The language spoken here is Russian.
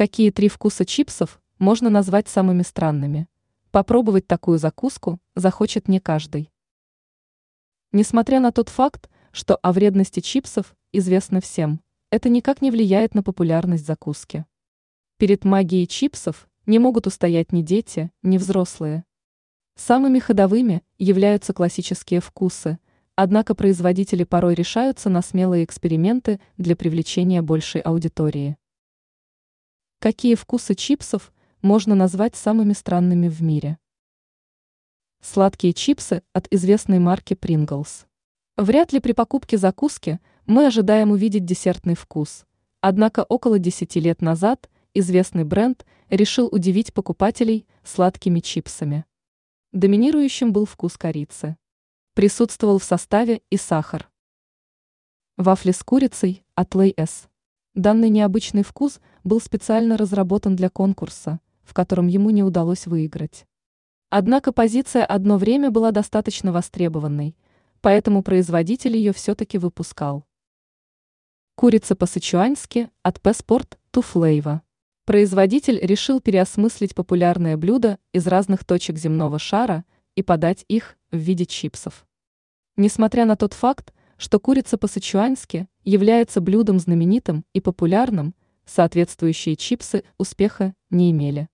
Какие три вкуса чипсов можно назвать самыми странными? Попробовать такую закуску захочет не каждый. Несмотря на тот факт, что о вредности чипсов известно всем, это никак не влияет на популярность закуски. Перед магией чипсов не могут устоять ни дети, ни взрослые. Самыми ходовыми являются классические вкусы, однако производители порой решаются на смелые эксперименты для привлечения большей аудитории. Какие вкусы чипсов можно назвать самыми странными в мире? Сладкие чипсы от известной марки Pringles. Вряд ли при покупке закуски мы ожидаем увидеть десертный вкус. Однако около 10 лет назад известный бренд решил удивить покупателей сладкими чипсами. Доминирующим был вкус корицы. Присутствовал в составе и сахар. Вафли с курицей от Лей-С. Данный необычный вкус был специально разработан для конкурса, в котором ему не удалось выиграть. Однако позиция одно время была достаточно востребованной, поэтому производитель ее все-таки выпускал. Курица по-сычуански от P-Sport to Flavor. Производитель решил переосмыслить популярное блюдо из разных точек земного шара и подать их в виде чипсов. Несмотря на тот факт, что курица по-сычуански является блюдом знаменитым и популярным, соответствующие чипсы успеха не имели.